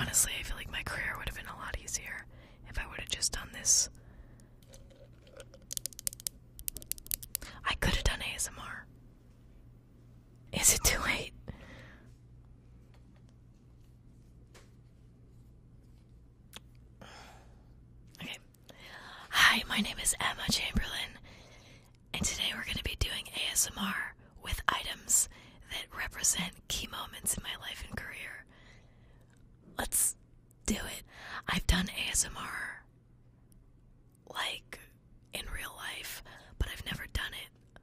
Honestly, I feel like my career would have been a lot easier if I would have just done this. I could have done ASMR. Is it too late? Okay. Hi, my name is Emma Chamberlain, and today we're going to be doing ASMR with items that represent key moments in my life and career. Let's do it. I've done ASMR like in real life, but I've never done it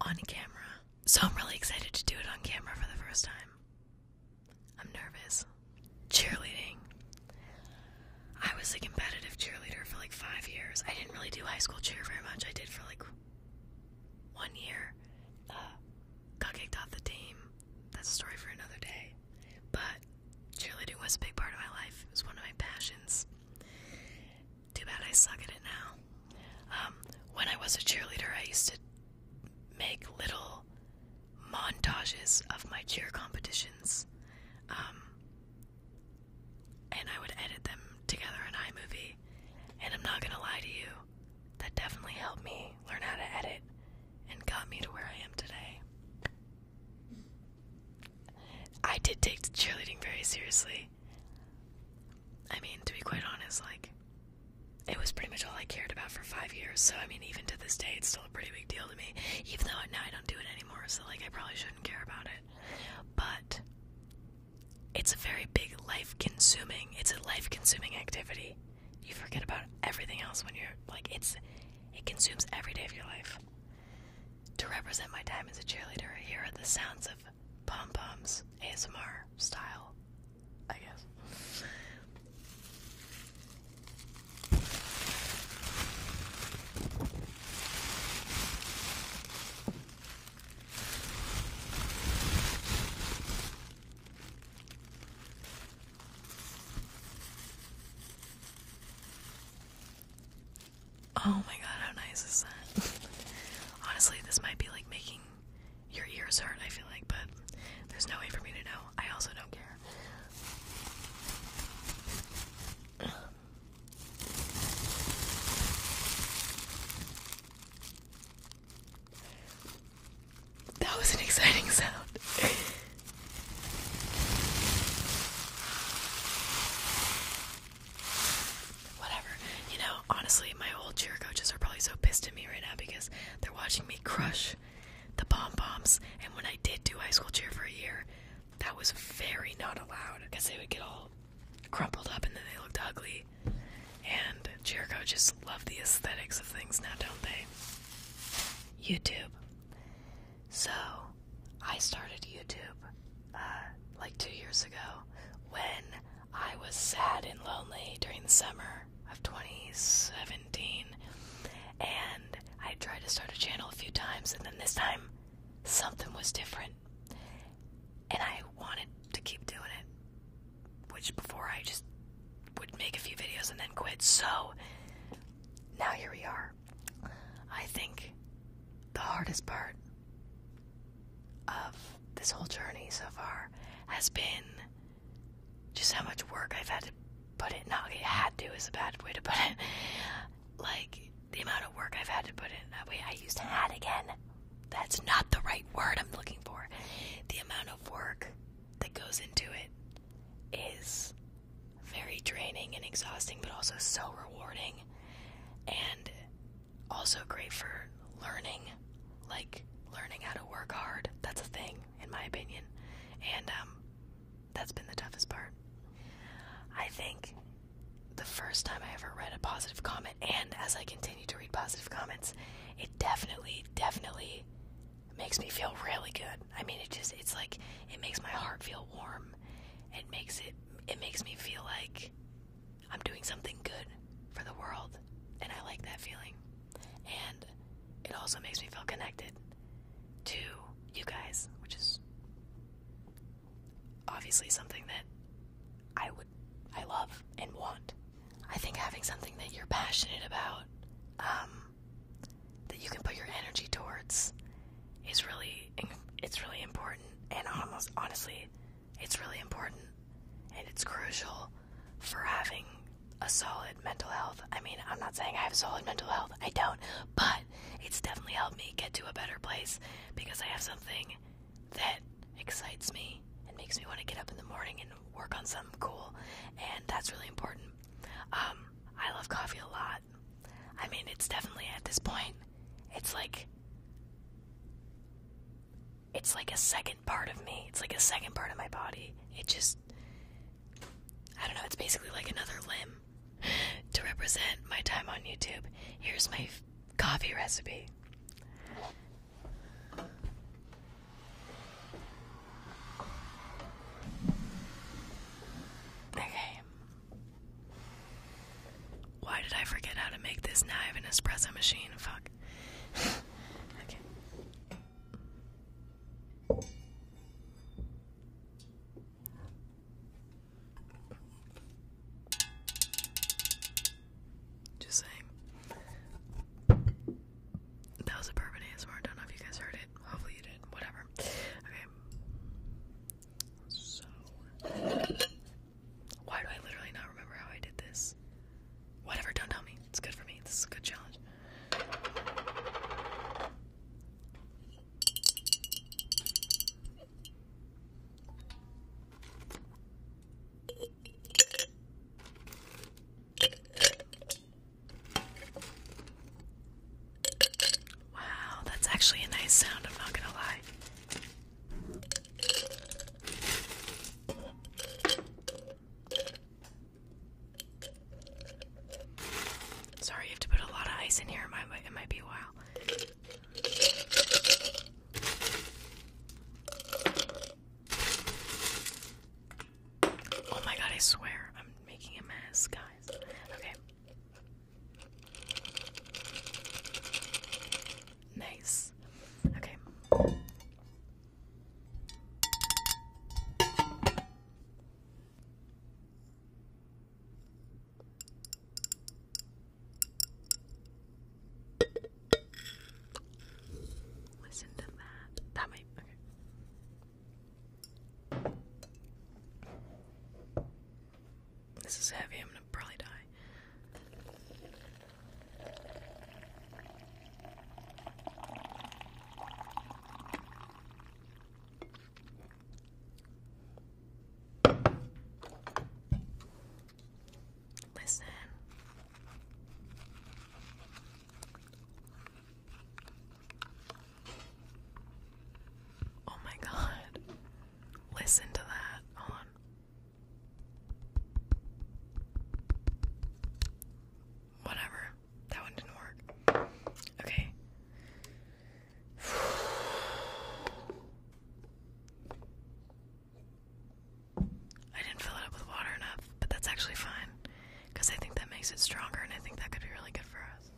on camera. So I'm really excited to do it on camera for the first time. I'm nervous. Cheerleading. I was a competitive cheerleader for like five years. I didn't really do high school cheer very much. I did for like one year. Uh, got kicked off the team. That's a story for another day. But cheerleading was a big part of my life. It was one of my passions. Too bad I suck at it now. Um, when I was a cheerleader, I used to make little montages of my cheer competitions. Um, and I would edit them together in iMovie. And I'm not gonna lie to you, that definitely helped me learn how to edit and got me to where I am today. I did take cheerleading very seriously. I mean, to be quite honest, like, it was pretty much all I cared about for five years. So, I mean, even to this day, it's still a pretty big deal to me. Even though now I don't do it anymore, so, like, I probably shouldn't care about it. But it's a very big life consuming, it's a life consuming activity. You forget about everything else when you're, like, it's, it consumes every day of your life. To represent my time as a cheerleader, here are the sounds of pom poms, ASMR style, I guess. Oh my god, how nice is that? Honestly, this might be like making your ears hurt, I feel like, but there's no way for me to know. I also don't care. That was an exciting sound. Whatever. You know, honestly, my old cheer coaches are probably so pissed at me right now because they're watching me crush the pom poms. And when I did do high school cheer for a year, that was very not allowed they would get all crumpled up and then they looked ugly. And Jericho just love the aesthetics of things now, don't they? YouTube. So, I started YouTube uh, like two years ago when I was sad and lonely during the summer of 2017. And I tried to start a channel a few times, and then this time something was different. And I wanted to keep doing which before I just would make a few videos and then quit. So now here we are. I think the hardest part of this whole journey so far has been just how much work I've had to put in. Not okay, had to is a bad way to put it. Like the amount of work I've had to put in. Way, I used had again. That's not the right word I'm looking for. The amount of work that goes into it is very draining and exhausting, but also so rewarding, and also great for learning. Like learning how to work hard. That's a thing, in my opinion, and um, that's been the toughest part. I think the first time I ever read a positive comment, and as I continue to read positive comments, it definitely, definitely makes me feel really good. I mean, it just, it's like, it makes my heart feel warm. It makes it, it makes me feel like I'm doing something good for the world, and I like that feeling. And it also makes me feel connected to you guys, which is obviously something that I would, I love and want. I think having something that you're passionate about, um, that you can put your energy towards, is really, it's really important. And almost honestly, it's really important, and it's crucial for having a solid mental health. I mean, I'm not saying I have solid mental health, I don't, but it's definitely helped me get to a better place because I have something that excites me and makes me want to get up in the morning and work on something cool, and that's really important. Um, I love coffee a lot. I mean, it's definitely at this point, it's like it's like a second part of me. It's like a second part of my body. It just I don't know, it's basically like another limb. To represent my time on YouTube, here's my coffee recipe. Okay. Why did I forget how to make this? Now I have an espresso machine. Fuck. okay. Just saying. That was a bourbon ASMR. I don't know if you guys heard it. Hopefully you did. Whatever. Okay. So. Why do I literally not remember how I did this? Whatever, don't tell me. It's good for me. This is a good challenge. Wow, that's actually a sound, I'm not gonna lie. Sorry, you have to put a lot of ice in here. It might, it might be a while. Oh my god, I swear. I'm making a mess, guys. Okay. Nice. Okay. Listen to that. That might. Okay. This is heavy. I'm gonna probably die. Listen. Oh my god. Listen to that. Hold on. Whatever. That one didn't work. Okay. I didn't fill it up with water enough, but that's actually fine. Because I think that makes it stronger, and I think that could be really good for us.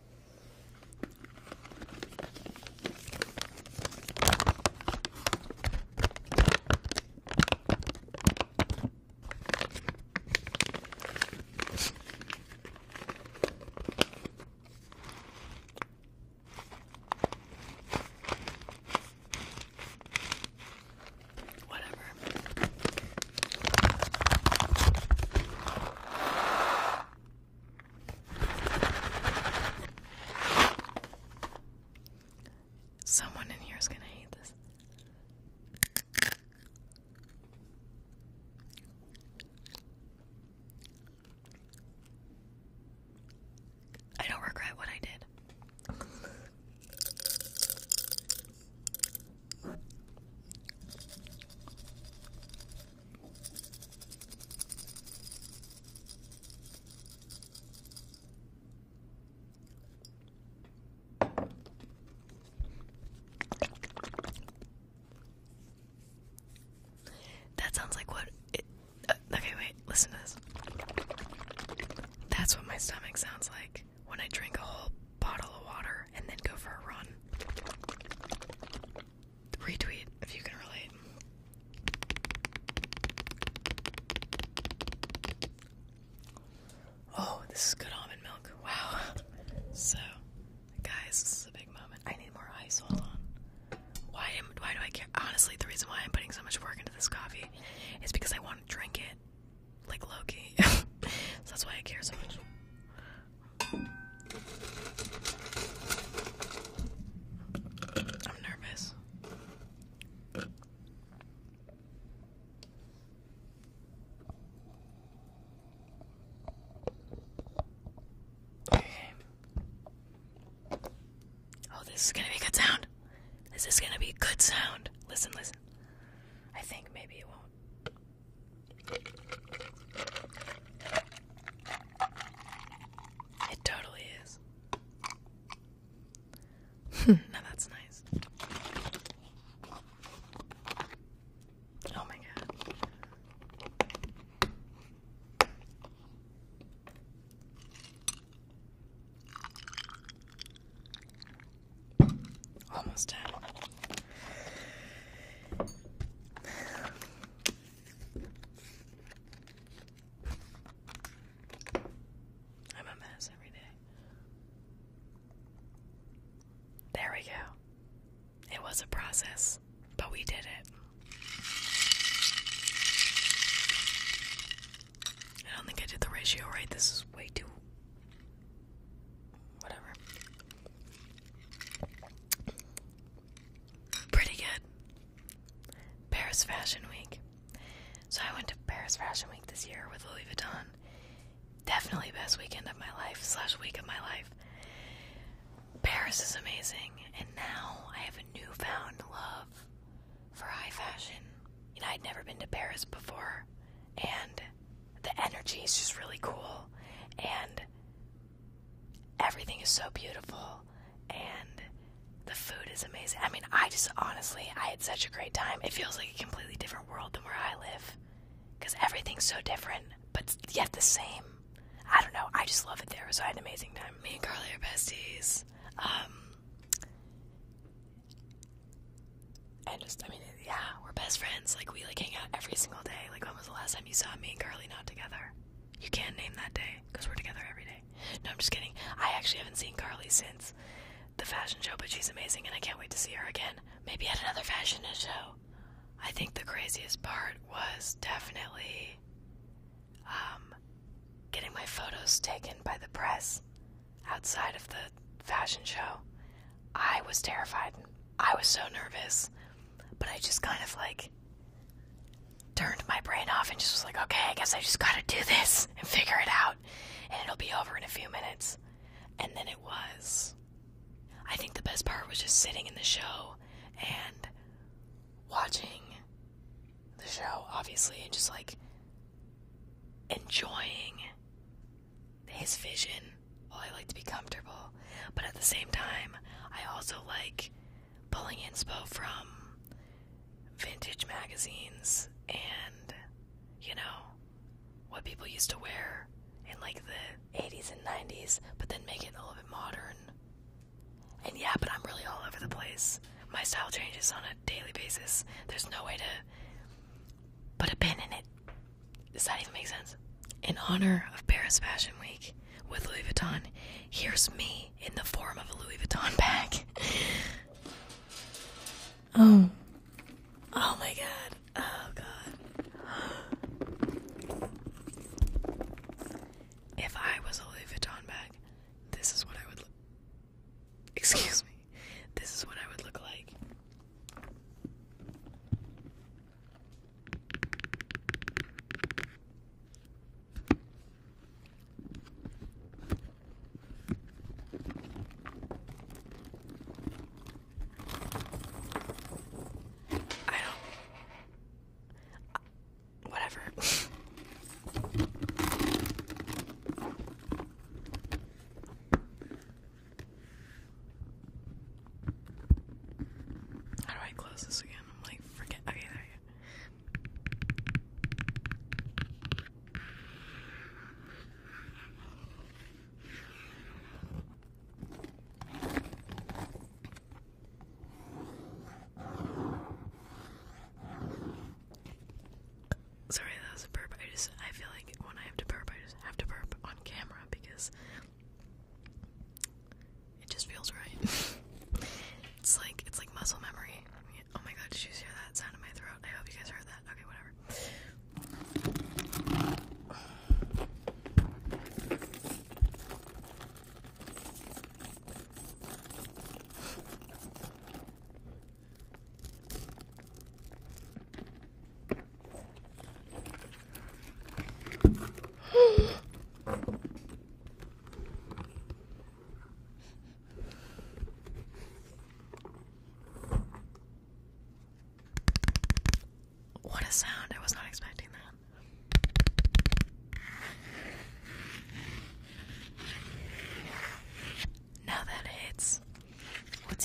Whatever. Someone in here is gonna hate this. I don't regret what I did. That sounds like what it. Uh, okay, wait, listen to this. That's what my stomach sounds like when I drink a whole bottle of water and then go for a run. Retweet if you can relate. Oh, this is good almond milk. Wow. So, guys, this is a big moment. I need more ice. Hold on. Why am why do I care? Honestly, the reason why I'm putting so much work into this coffee is because I want to drink it like is gonna be good sound. This is gonna be good sound. Listen, listen. I think maybe it won't. It totally is. now that's nice. Oh my god. Almost done. I'm a mess every day. There we was a process, but we did it. I don't think I did the ratio right. This is way too. Whatever. Pretty good. Paris Fashion Week. So I went to Paris Fashion Week this year with Louis Vuitton. Definitely best weekend of my life slash week of my life. Paris is amazing, and now I have a newfound love for high fashion. You know, I'd never been to Paris before, and the energy is just really cool, and everything is so beautiful, and the food is amazing. I mean, I just honestly, I had such a great time. It feels like a completely different world than where I live, because everything's so different, but yet the same. I don't know. I just love it there. So I had an amazing time. Me and Carly are besties. Um, and just, I mean, yeah, we're best friends. Like we like hang out every single day. Like when was the last time you saw me and Carly not together? You can't name that day because we're together every day. No, I'm just kidding. I actually haven't seen Carly since the fashion show, but she's amazing and I can't wait to see her again. Maybe at another fashion show. I think the craziest part was definitely um, getting my photos taken by the press outside of the fashion show. I was terrified. I was so nervous. But I just kind of like turned my brain off and just was like, okay, I guess I just gotta do this and figure it out. And it'll be over in a few minutes. And then it was. I think the best part was just sitting in the show and watching the show, obviously, and just like enjoying his vision while I like to be comfortable. But at the same time, I also like pulling inspo from vintage magazines and, you know, what people used to wear in like the 80s and 90s, but then make it a little bit modern. And yeah, but I'm really all over the place. My style changes on a daily basis. There's no way to put a pin in it. Does that even make sense? In honor of Paris Fashion Week with Louis Vuitton, here's me in the form of a Louis Vuitton bag. oh. Oh my god. Oh god. If I was a Louis Vuitton bag, this is what I would look. Excuse me. This is what I would look like. I don't. Whatever. Close this again?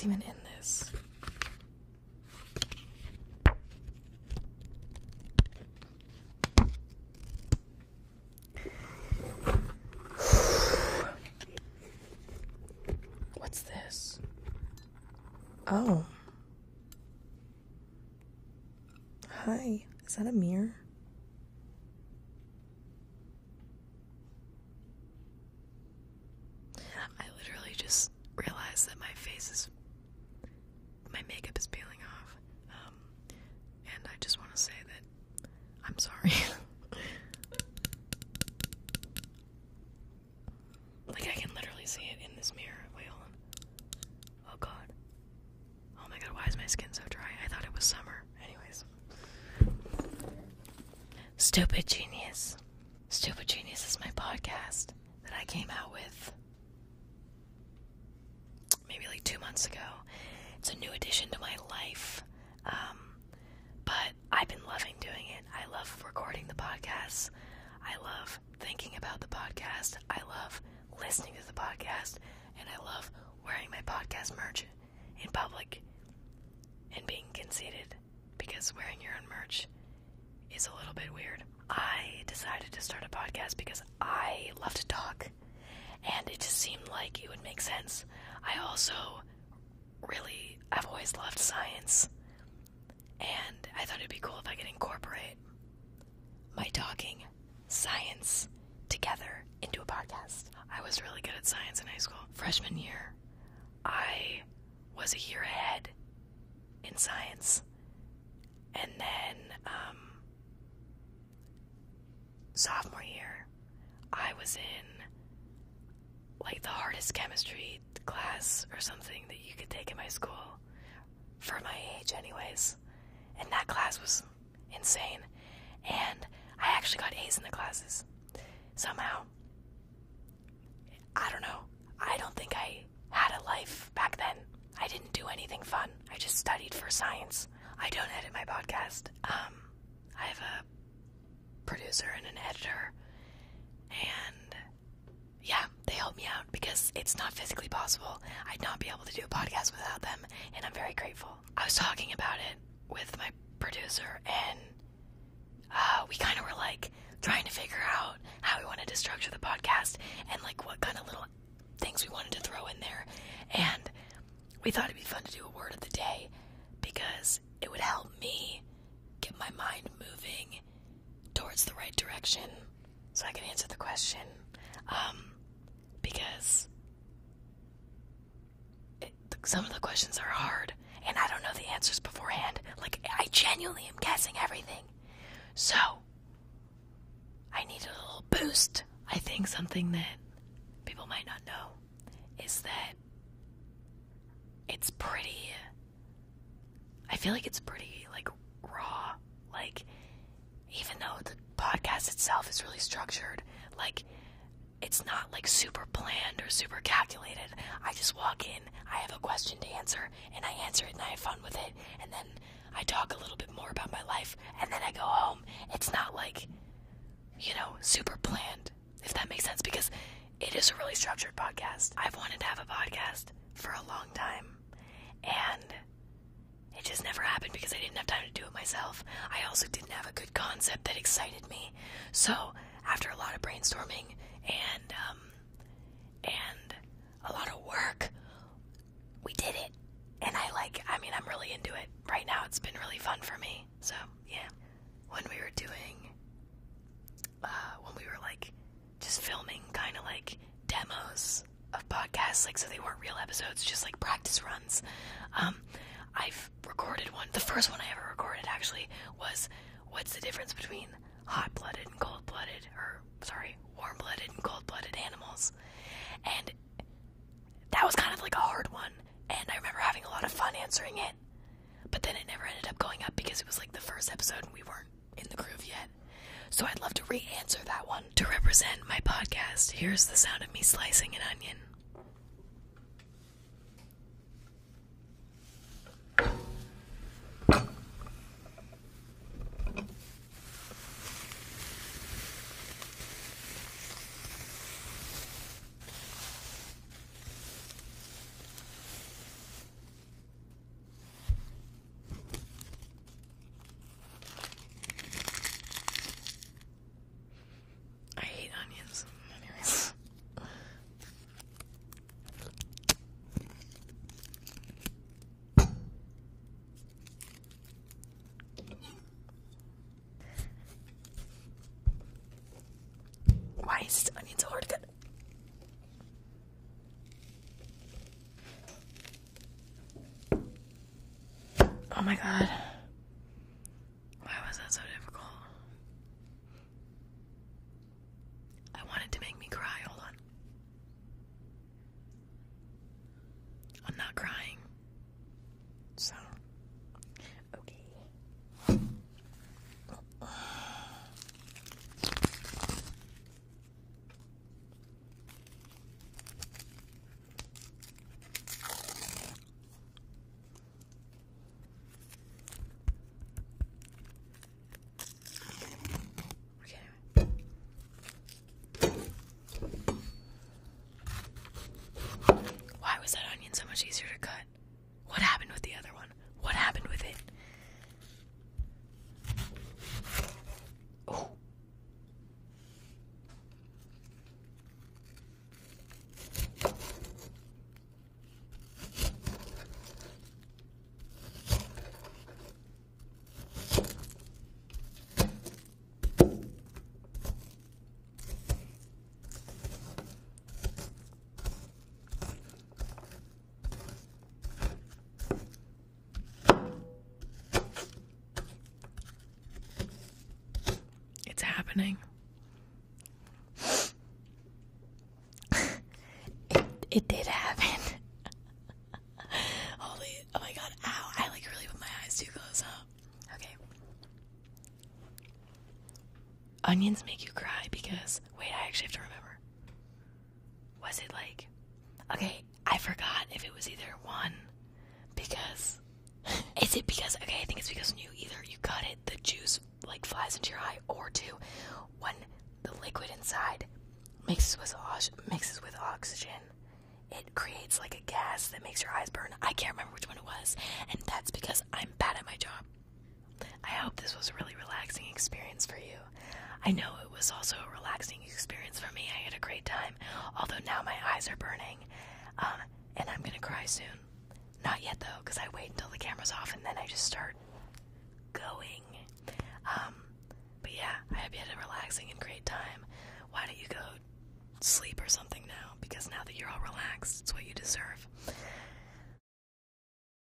Even in this? What's this? Oh. Hi. Is that a mirror? I literally just realized that my face is. My makeup is peeling off. Um, and I just want to say that I'm sorry. like, I can literally see it in this mirror. Wait, hold on. Oh, God. Oh my god, why is my skin so dry? I thought it was summer. Anyways. Stupid Genius. Stupid Genius is my podcast that I came out with maybe like two months ago. It's a new addition to my life. Um, but I've been loving doing it. I love recording the podcasts. I love thinking about the podcast. I love listening to the podcast. And I love wearing my podcast merch in public and being conceited because wearing your own merch is a little bit weird. I decided to start a podcast because I love to talk and it just seemed like it would make sense. I also really, I've always loved science and I thought it'd be cool if I could incorporate my talking science together into a podcast. I was really good at science in high school. Freshman year, I was a year ahead in science. And then, um, sophomore year, I was in like the hardest chemistry class or something that you could take in my school for my age, anyways. And that class was insane. And I actually got A's in the classes somehow. I don't know. I don't think I had a life back then. I didn't do anything fun. I just studied for science. I don't edit my podcast. Um, I have a producer and an editor, and yeah, they help me out because it's not physically possible. I'd not be able to do a podcast without them, and I'm very grateful. I was talking about it with my producer, and uh, we kind of were like trying to figure out how we wanted to structure the podcast and like what kind of little things we wanted to throw in there. And we thought it'd be fun to do a word of the day because it would help me get my mind moving direction so I can answer the question. Um, because it, some of the questions are hard and I don't know the answers beforehand. Like, I genuinely am guessing everything. So, I need a little boost. I think something that people might not know is that it's pretty. I feel like it's pretty, like, raw. Like, even though the podcast itself is really structured, like, it's not like super planned or super calculated. I just walk in, I have a question to answer, and I answer it and I have fun with it, and then I talk a little bit more about my life, and then I go home. It's not like, you know, super planned, if that makes sense, because it is a really structured podcast. I've wanted to have a podcast for a long time, and it just never happened because I didn't have time to do it myself. I also didn't have a good concept that excited me. So, after a lot of brainstorming and um, and a lot of work, we did it. And I like, I mean, I'm really into it right now. It's been really fun for me. So yeah, when we were doing, uh, when we were like just filming, kind of like demos of podcasts, like so they weren't real episodes, just like practice runs. Um, I've recorded one. The first one I ever recorded actually was what's the difference between hot blooded and cold blooded, or sorry, warm blooded and cold blooded animals. And that was kind of like a hard one. And I remember having a lot of fun answering it. But then it never ended up going up because it was like the first episode and we weren't in the groove yet. So I'd love to re answer that one. To represent my podcast, here's the sound of me slicing an onion. Happening. it, it did happen. Holy, oh my god, ow. I like really put my eyes too close up. Okay. Onions make you cry because, wait, I actually have to remember. Was it like, okay, I forgot if it was either one, because, is it because, okay, I think it's because when you either you cut it, the juice flies into your eye, or two, when the liquid inside mixes with mixes with oxygen, it creates like a gas that makes your eyes burn. I can't remember which one it was, and that's because I'm bad at my job. I hope this was a really relaxing experience for you. I know it was also a relaxing experience for me. I had a great time, although now my eyes are burning, um, and I'm gonna cry soon. Not yet though, because I wait until the camera's off and then I just start going. Um, but yeah, I hope you had a relaxing and great time. Why don't you go sleep or something now? Because now that you're all relaxed, it's what you deserve.